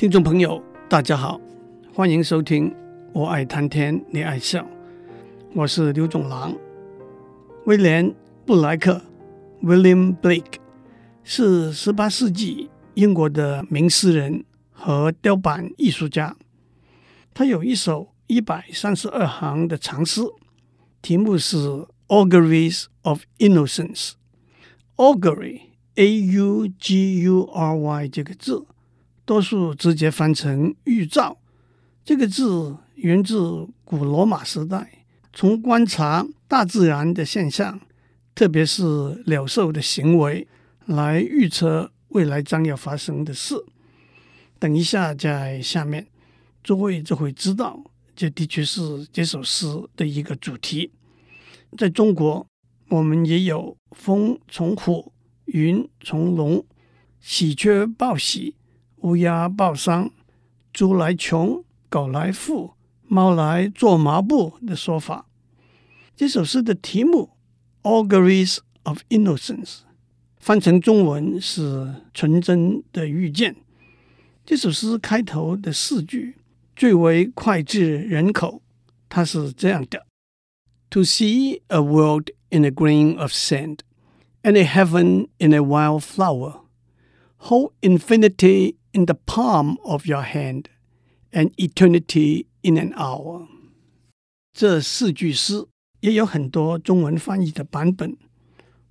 听众朋友，大家好，欢迎收听《我爱谈天，你爱笑》，我是刘总郎。威廉·布莱克 （William Blake） 是十八世纪英国的名诗人和雕版艺术家。他有一首一百三十二行的长诗，题目是《Auguries of Innocence》。Augury，A-U-G-U-R-Y 这个字。多数直接翻成“预兆”这个字，源自古罗马时代，从观察大自然的现象，特别是鸟兽的行为，来预测未来将要发生的事。等一下，在下面，诸位就会知道，这的确是这首诗的一个主题。在中国，我们也有“风从虎，云从龙，喜鹊报喜”。乌鸦报丧，猪来穷，狗来富，猫来做抹布的说法。这首诗的题目《Auguries of Innocence》翻成中文是“纯真的预见”。这首诗开头的四句最为脍炙人口，它是这样的：“To see a world in a grain of sand, and a heaven in a wild flower, hold infinity。” In the palm of your hand, an eternity in an hour。这四句诗也有很多中文翻译的版本，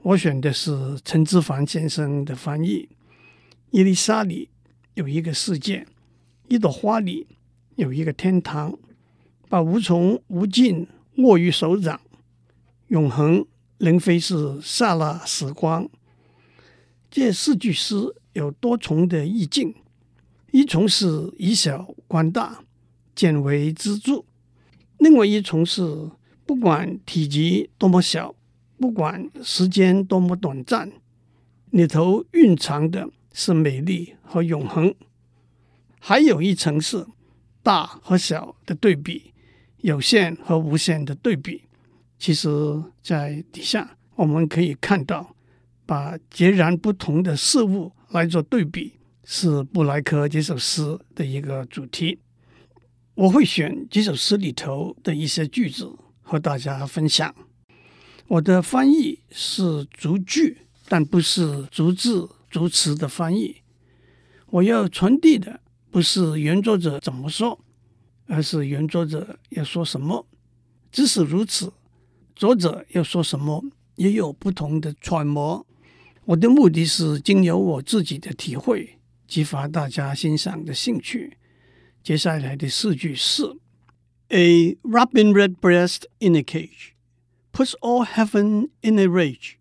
我选的是陈之藩先生的翻译。伊丽莎里有一个世界，一朵花里有一个天堂，把无穷无尽握于手掌，永恒仍非是刹那时光。这四句诗有多重的意境。一重是以小观大，见微知著；另外一重是不管体积多么小，不管时间多么短暂，里头蕴藏的是美丽和永恒。还有一层是大和小的对比，有限和无限的对比。其实，在底下我们可以看到，把截然不同的事物来做对比。是布莱克这首诗的一个主题。我会选这首诗里头的一些句子和大家分享。我的翻译是逐句，但不是逐字逐词的翻译。我要传递的不是原作者怎么说，而是原作者要说什么。即使如此，作者要说什么也有不同的揣摩。我的目的是经由我自己的体会。激发大家欣赏的兴趣。接下来的四句是：A robin redbreast in a cage puts all heaven in a rage.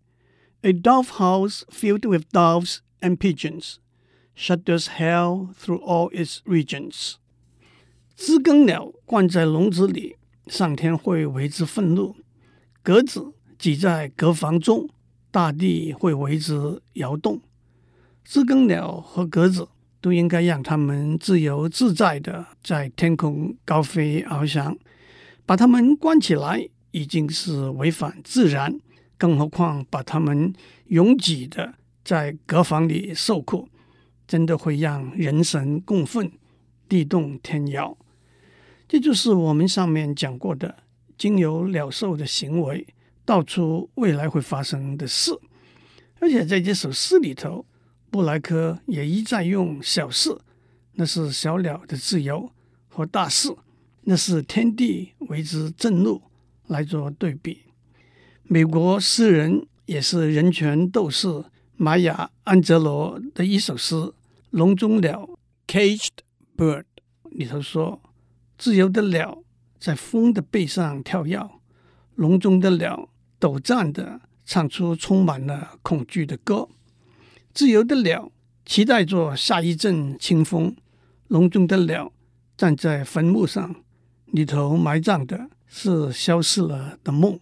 A dove house filled with doves and pigeons shudders hell through all its regions. 知更鸟关在笼子里，上天会为之愤怒；鸽子挤在鸽房中，大地会为之摇动。 知更鸟和鸽子都应该让它们自由自在地在天空高飞翱翔，把它们关起来已经是违反自然，更何况把它们拥挤地在鸽房里受苦，真的会让人神共愤，地动天摇。这就是我们上面讲过的，经由鸟兽的行为，道出未来会发生的事，而且在这首诗里头。布莱克也一再用小事，那是小鸟的自由；和大事，那是天地为之震怒，来做对比。美国诗人也是人权斗士玛雅·安哲罗的一首诗《笼中鸟》（Caged Bird） 里头说：“自由的鸟在风的背上跳跃，笼中的鸟抖颤地唱出充满了恐惧的歌。”自由的鸟期待着下一阵清风，笼中的鸟站在坟墓上，里头埋葬的是消失了的梦。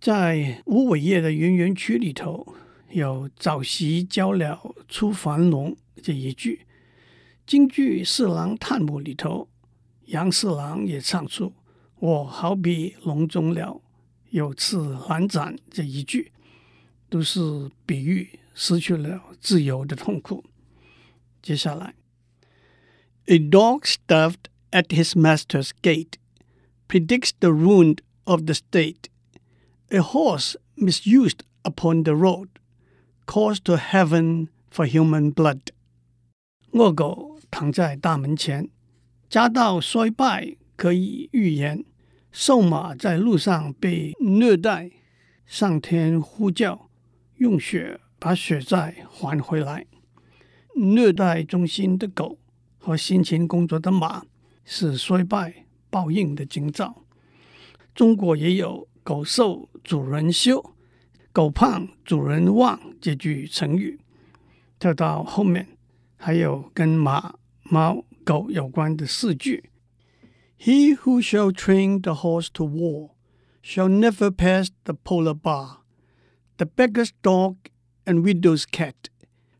在无尾叶的圆圆曲里头，有早习交鸟出樊笼这一句。京剧四郎探母里头，杨四郎也唱出我好比笼中鸟，有翅难展这一句，都是比喻。失去了自由的痛苦。接下来， A dog stuffed at his master's gate predicts the ruin of the state. A horse misused upon the road calls to heaven for human blood. 恶狗躺在大门前，家道衰败可以预言。瘦马在路上被虐待，上天呼叫，用血 把血债还回来。虐待忠心的狗和辛勤工作的马是衰败报应的征兆。中国也有“狗瘦主人休，狗胖主人旺”这句成语。跳到后面还有跟马、猫、狗有关的四句：He who shall train the horse to war shall never pass the polar bar. The beggar's dog and widow's cat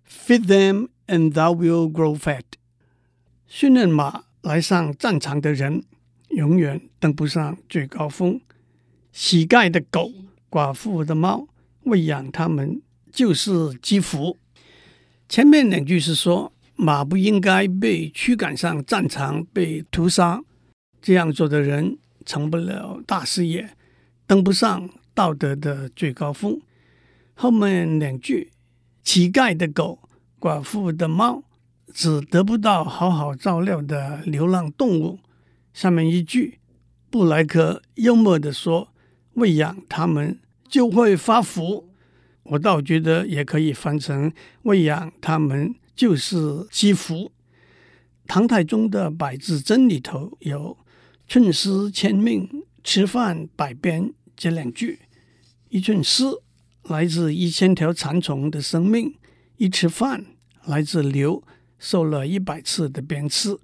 feed them. And thou will grow fat。训练马来上战场的人，永远登不上最高峰。乞丐的狗、寡妇的猫，喂养它们就是积福。前面两句是说，马不应该被驱赶上战场被屠杀，这样做的人成不了大事业，登不上道德的最高峰。后面两句，乞丐的狗。寡妇的猫只得不到好好照料的流浪动物。下面一句，布莱克幽默地说：“喂养它们就会发福。”我倒觉得也可以翻成“喂养它们就是积福”。唐太宗的百字箴里头有“寸丝千命，吃饭百边”这两句。一寸丝来自一千条蚕虫的生命。一吃饭来自牛受了一百次的鞭笞，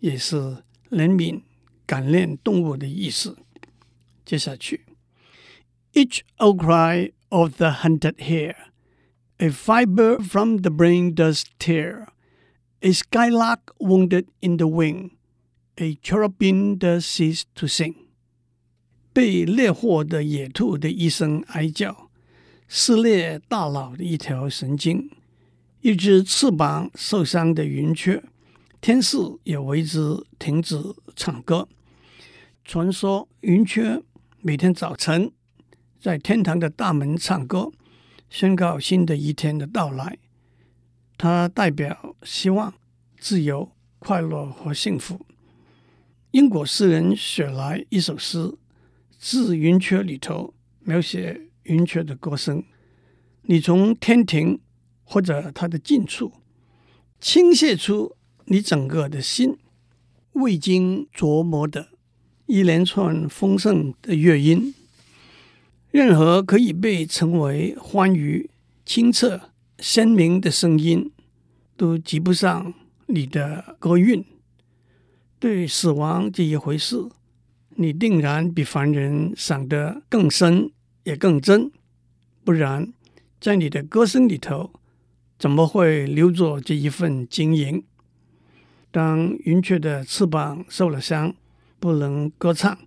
也是怜悯感念动物的意思。接下去，Each outcry of the hunted hare, a fibre from the brain does tear. A skylark wounded in the wing, a cherubim does cease to sing. 被猎获的野兔的一声哀叫， 撕裂大脑的一条神经。一只翅膀受伤的云雀，天使也为之停止唱歌。传说云雀每天早晨在天堂的大门唱歌，宣告新的一天的到来。它代表希望、自由、快乐和幸福。英国诗人雪莱一首诗《致云雀》里头描写云雀的歌声。你从天庭。或者它的近处，倾泻出你整个的心，未经琢磨的一连串丰盛的乐音，任何可以被称为欢愉、清澈、鲜明的声音，都及不上你的歌韵。对死亡这一回事，你定然比凡人想得更深也更真，不然在你的歌声里头。怎么会留着这一份晶莹？当云雀的翅膀受了伤，不能歌唱，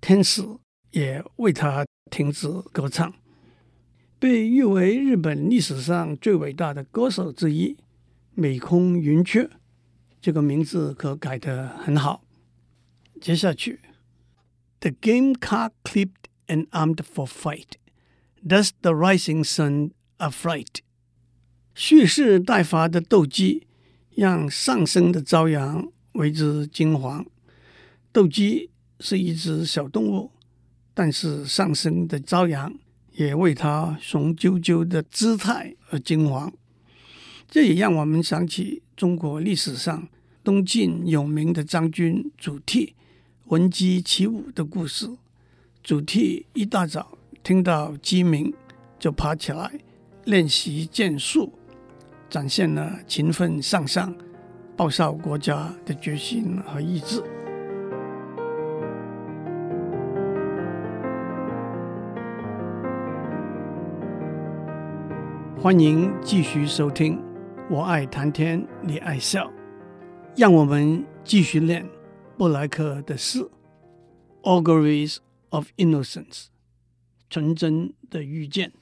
天使也为它停止歌唱。被誉为日本历史上最伟大的歌手之一，美空云雀，这个名字可改得很好。接下去，The gamecock clipped and armed for fight, does the rising sun affright. 蓄势待发的斗鸡，让上升的朝阳为之惊惶。斗鸡是一只小动物，但是上升的朝阳也为它雄赳赳的姿态而惊惶。这也让我们想起中国历史上东晋有名的将军祖逖闻鸡起舞的故事。祖逖一大早听到鸡鸣，就爬起来练习剑术。展现了勤奋向上、报效国家的决心和意志。欢迎继续收听《我爱谈天，你爱笑》，让我们继续练布莱克的诗《Auguries of Innocence》，纯真的预见。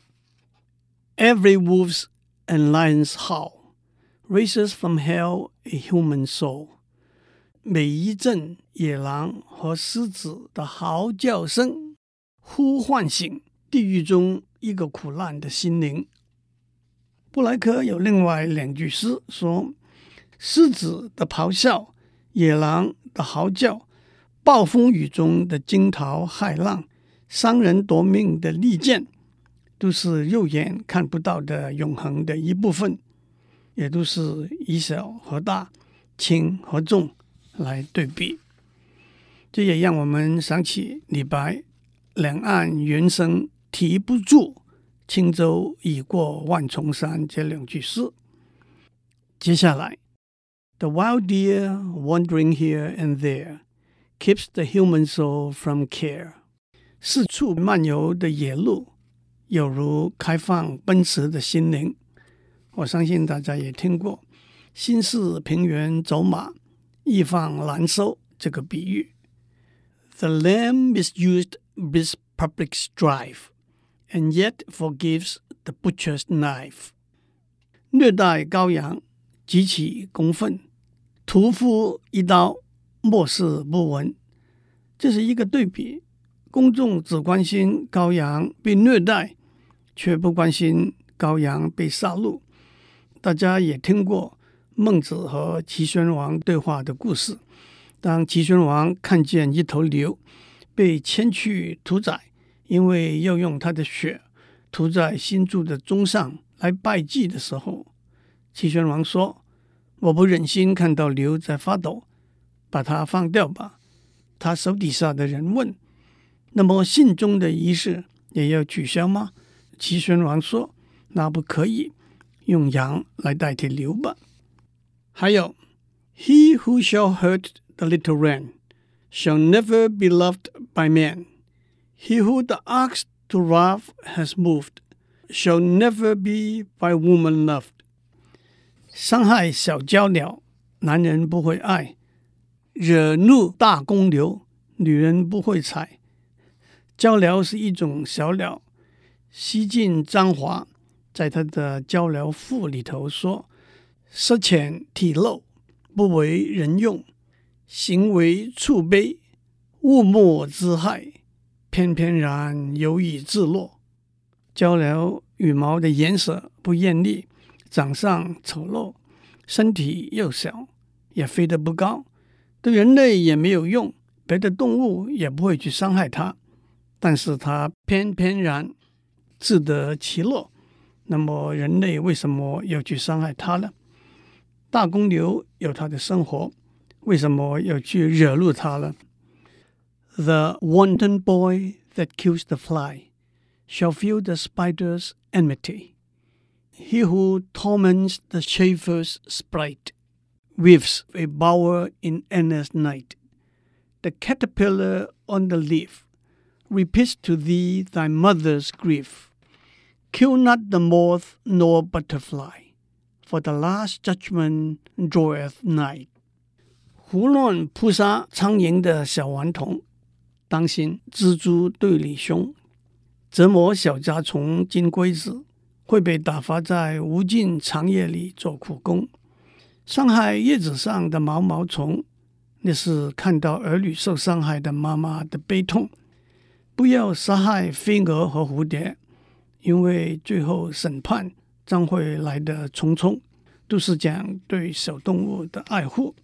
Every wolf's and lion's howl raises from hell a human soul. 每一阵野狼和狮子的嚎叫声，呼唤醒地狱中一个苦难的心灵。布莱克有另外两句诗说：“狮子的咆哮，野狼的嚎叫，暴风雨中的惊涛骇浪，伤人夺命的利剑，都是肉眼看不到的永恒的一部分，也都是以小和大，轻和重来对比。这也让我们想起李白‘两岸猿声啼不住，轻舟已过万重山’这两句诗。接下来，‘The wild deer wandering here and there keeps the human soul from care’，四处漫游的野鹿，有如开放奔驰的心灵。我相信大家也听过“心似平原走马，易放难收”这个比喻。The lamb misused with public strife, and yet forgives the butcher's knife。虐待羔羊，极其公愤，屠夫一刀， 漠视不闻。这是一个对比：公众只关心羔羊被虐待，却不关心羔羊被杀戮。大家也听过孟子和齐宣王对话的故事。当齐宣王看见一头牛被牵去屠宰，因为要用他的血涂在新筑的钟上来拜祭的时候，齐宣王说：“我不忍心看到牛在发抖，把它放掉吧。”他手底下的人问：“那么信中的仪式也要取消吗？”齐宣王说：“那不可以。”用羊来代替牛吧。还有，He who shall hurt the little wren shall never be loved by man. He who the ox to wrath has moved shall never be by woman loved. 伤害小鷦鸟，男人不会爱； 惹怒大公牛，女人不会采。鷦鷯是一种小鸟，西晋张华。在他的《鷦鷯赋》里头说：“舌浅体露，不为人用；行为触卑，物莫之害。翩翩然，犹以自落。”鷦鷯羽毛的颜色不艳丽，长相丑陋，身体又小，也飞得不高，对人类也没有用，别的动物也不会去伤害它。但是它翩翩然，自得其乐。那么人类为什么要去伤害它呢？大公牛有它的生活，为什么要去惹怒它呢？The wanton boy that kills the fly shall feel the spider's enmity. He who torments the chafers' sprite weaves a bower in endless night. The caterpillar on the leaf repeats to thee thy mother's grief. Kill not the moth nor butterfly, for the last judgment draweth nigh. 胡乱扑杀苍蝇的小顽童，当心蜘蛛对你凶；折磨小甲虫、金龟子，会被打发在无尽长夜里做苦工； 伤害叶子上的毛毛虫，那是看到儿女受伤害的妈妈的悲痛。不要杀害飞蛾和蝴蝶。因为最后审判将会来得匆匆，都是讲对小动物的爱护。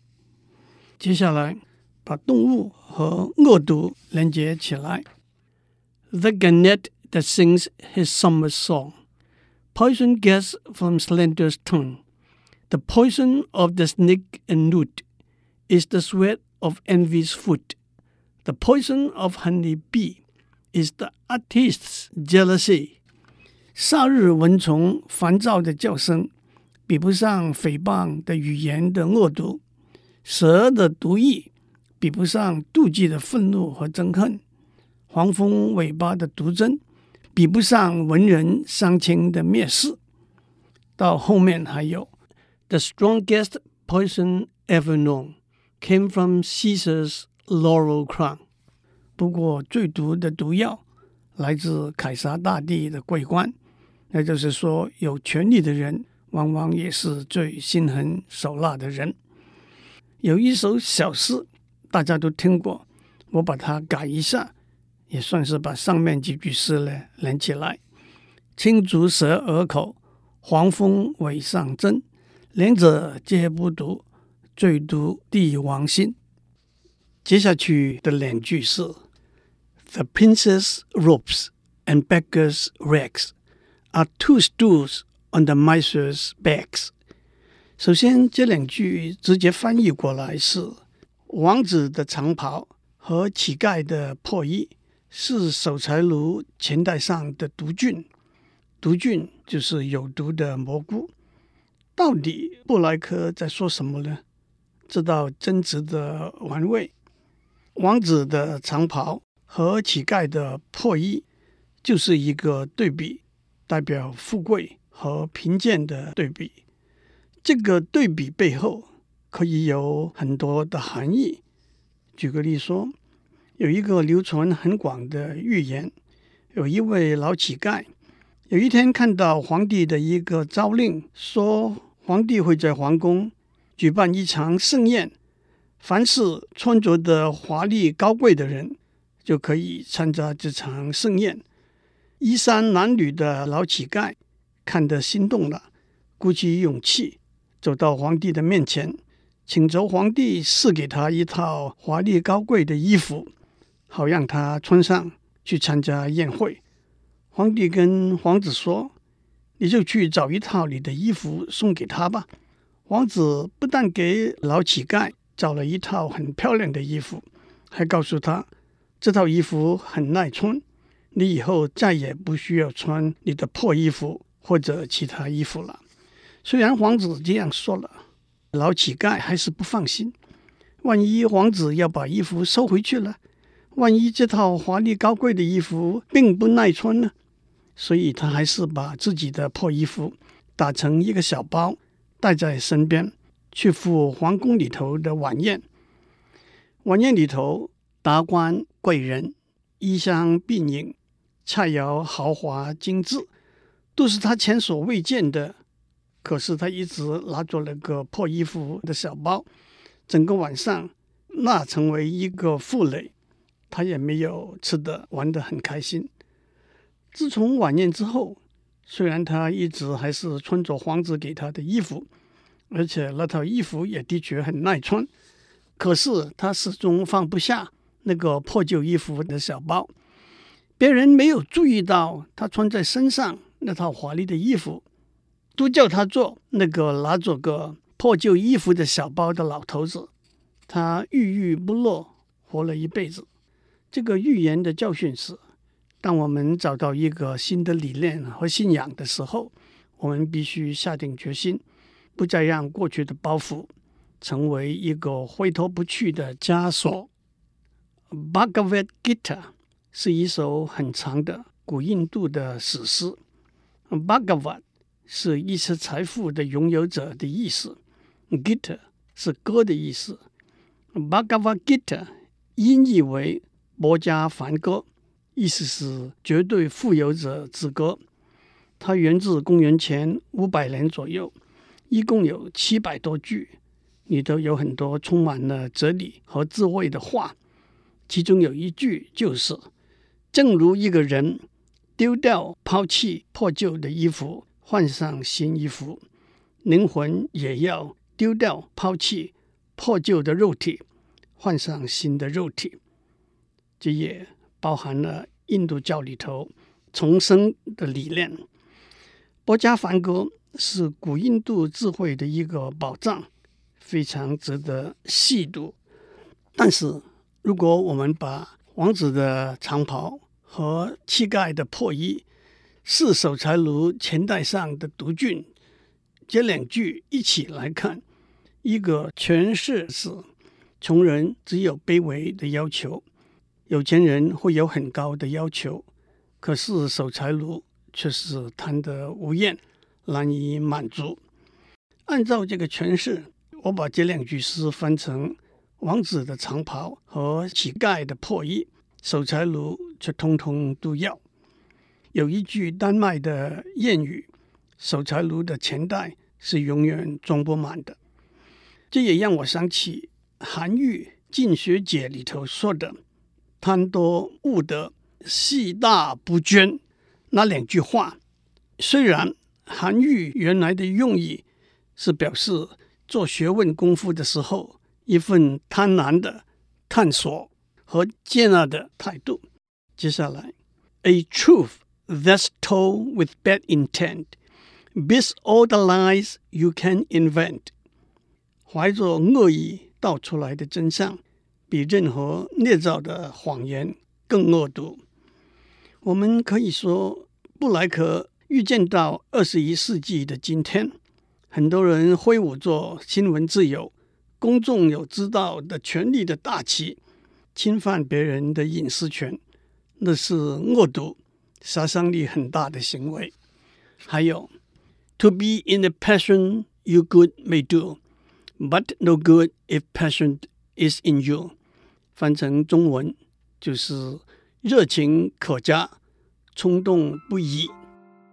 接下来把动物和恶毒连接起来。The gannet that sings his summer song, poison gas from Slender's tongue. The poison of the snake and newt is the sweat of envy's foot. The poison of honey bee is the artist's jealousy. 夏日蚊虫烦躁的叫声，比不上诽谤的语言的恶毒；蛇的毒液，比不上妒忌的愤怒和憎恨；黄蜂尾巴的毒针，比不上文人伤情的蔑视。到后面还有，The strongest poison ever known came from Caesar's laurel crown。不过最毒的毒药来自凯撒大帝的桂冠。那就是说，有权力的人往往也是最心狠手辣的人。有一首小诗，大家都听过，我把它改一下，也算是把上面几句诗呢连起来。青竹蛇儿口，黄蜂尾上针，两者皆不毒，最毒帝王心。接下去的两句是：The prince's robes and beggar's rags are two stools on the miser's backs。首先，这两句直接翻译过来是：王子的长袍和乞丐的破衣是守财奴钱袋上的毒菌。毒菌就是有毒的蘑菇。到底布莱克在说什么呢？这道真值得玩味。王子的长袍和乞丐的破衣就是一个对比，代表富贵和贫贱的对比。这个对比背后可以有很多的含义。举个例说，有一个流传很广的寓言，有一位老乞丐。有一天，看到皇帝的一个诏令，说皇帝会在皇宫举办一场盛宴，凡是穿着的华丽高贵的人就可以参加这场盛宴。衣衫褴褛的老乞丐看得心动了，鼓起勇气走到皇帝的面前，请求皇帝赐给他一套华丽高贵的衣服，好让他穿上去参加宴会。皇帝跟皇子说：“你就去找一套你的衣服送给他吧。”王子不但给老乞丐找了一套很漂亮的衣服，还告诉他这套衣服很耐穿，你以后再也不需要穿你的破衣服或者其他衣服了。虽然王子这样说了，老乞丐还是不放心。万一王子要把衣服收回去了，万一这套华丽高贵的衣服并不耐穿呢？所以他还是把自己的破衣服打成一个小包，带在身边去赴皇宫里头的晚宴。晚宴里头，达官贵人、衣香鬓影、菜肴豪华精致，都是他前所未见的。可是他一直拿着那个破衣服的小包，整个晚上那成为一个负累，他也没有吃的玩得很开心。自从晚宴之后，虽然他一直还是穿着皇子给他的衣服，而且那套衣服也的确很耐穿，可是他始终放不下那个破旧衣服的小包。别人没有注意到他穿在身上那套华丽的衣服，都叫他做那个拿着个破旧衣服的小包的老头子。他郁郁不乐，活了一辈子。这个寓言的教训是。当我们找到一个新的理念和信仰的时候，我们必须下定决心，不再让过去的包袱成为一个挥脱不去的枷锁。《Bhagavad Gita》是一首很长的古印度的史诗。Bhagavat 是一切财富的拥有者的意思，Gita 是歌的意思。Bhagavad Gita 音译为《摩加梵歌》。意思是绝对富有者之歌，它源自公元前五百年左右，一共有七百多句，里头有很多充满了哲理和智慧的话。其中有一句就是：“正如一个人丢掉、抛弃破旧的衣服，换上新衣服，灵魂也要丢掉、抛弃破旧的肉体，换上新的肉体。”这也。包含了印度教里头重生的理念。薄伽梵歌是古印度智慧的一个宝藏，非常值得细读。但是，如果我们把王子的长袍和乞丐的破衣是守财奴钱袋上的毒菌这两句一起来看，一个诠释是：穷人只有卑微的要求。有钱人会有很高的要求，可是守财奴却是贪得无厌，难以满足。按照这个诠释，我把这两句诗翻成：王子的长袍和乞丐的破衣，守财奴却通通都要。有一句丹麦的谚语：守财奴的钱袋是永远装不满的。这也让我想起韩愈《进学解》里头说的“贪多误得，细大不捐”那两句话。虽然韩愈原来的用意是表示做学问功夫的时候一份贪婪的探索和接纳的态度。接下来，A truth that's told with bad intent beats all the lies you can invent。怀着恶意道出来的真相，比任何捏造的谎言更恶毒。我们可以说，布莱克预见到二十一世纪的今天，很多人挥舞着新闻自由、公众有知道的权利的大旗，侵犯别人的隐私权，那是恶毒、杀伤力很大的行为。还有，To be in a passion you good may do。But no good if passion is in you。翻成中文就是热情可嘉，冲动不已。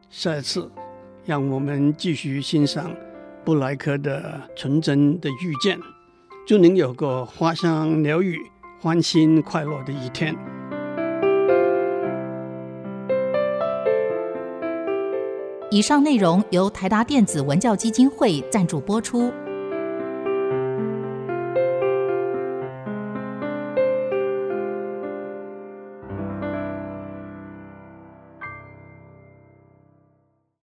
下一次，让我们继续欣赏布莱克的纯真的遇见。祝您有个花香鸟语、欢欣快乐的一天。以上内容由台达电子文教基金会赞助播出。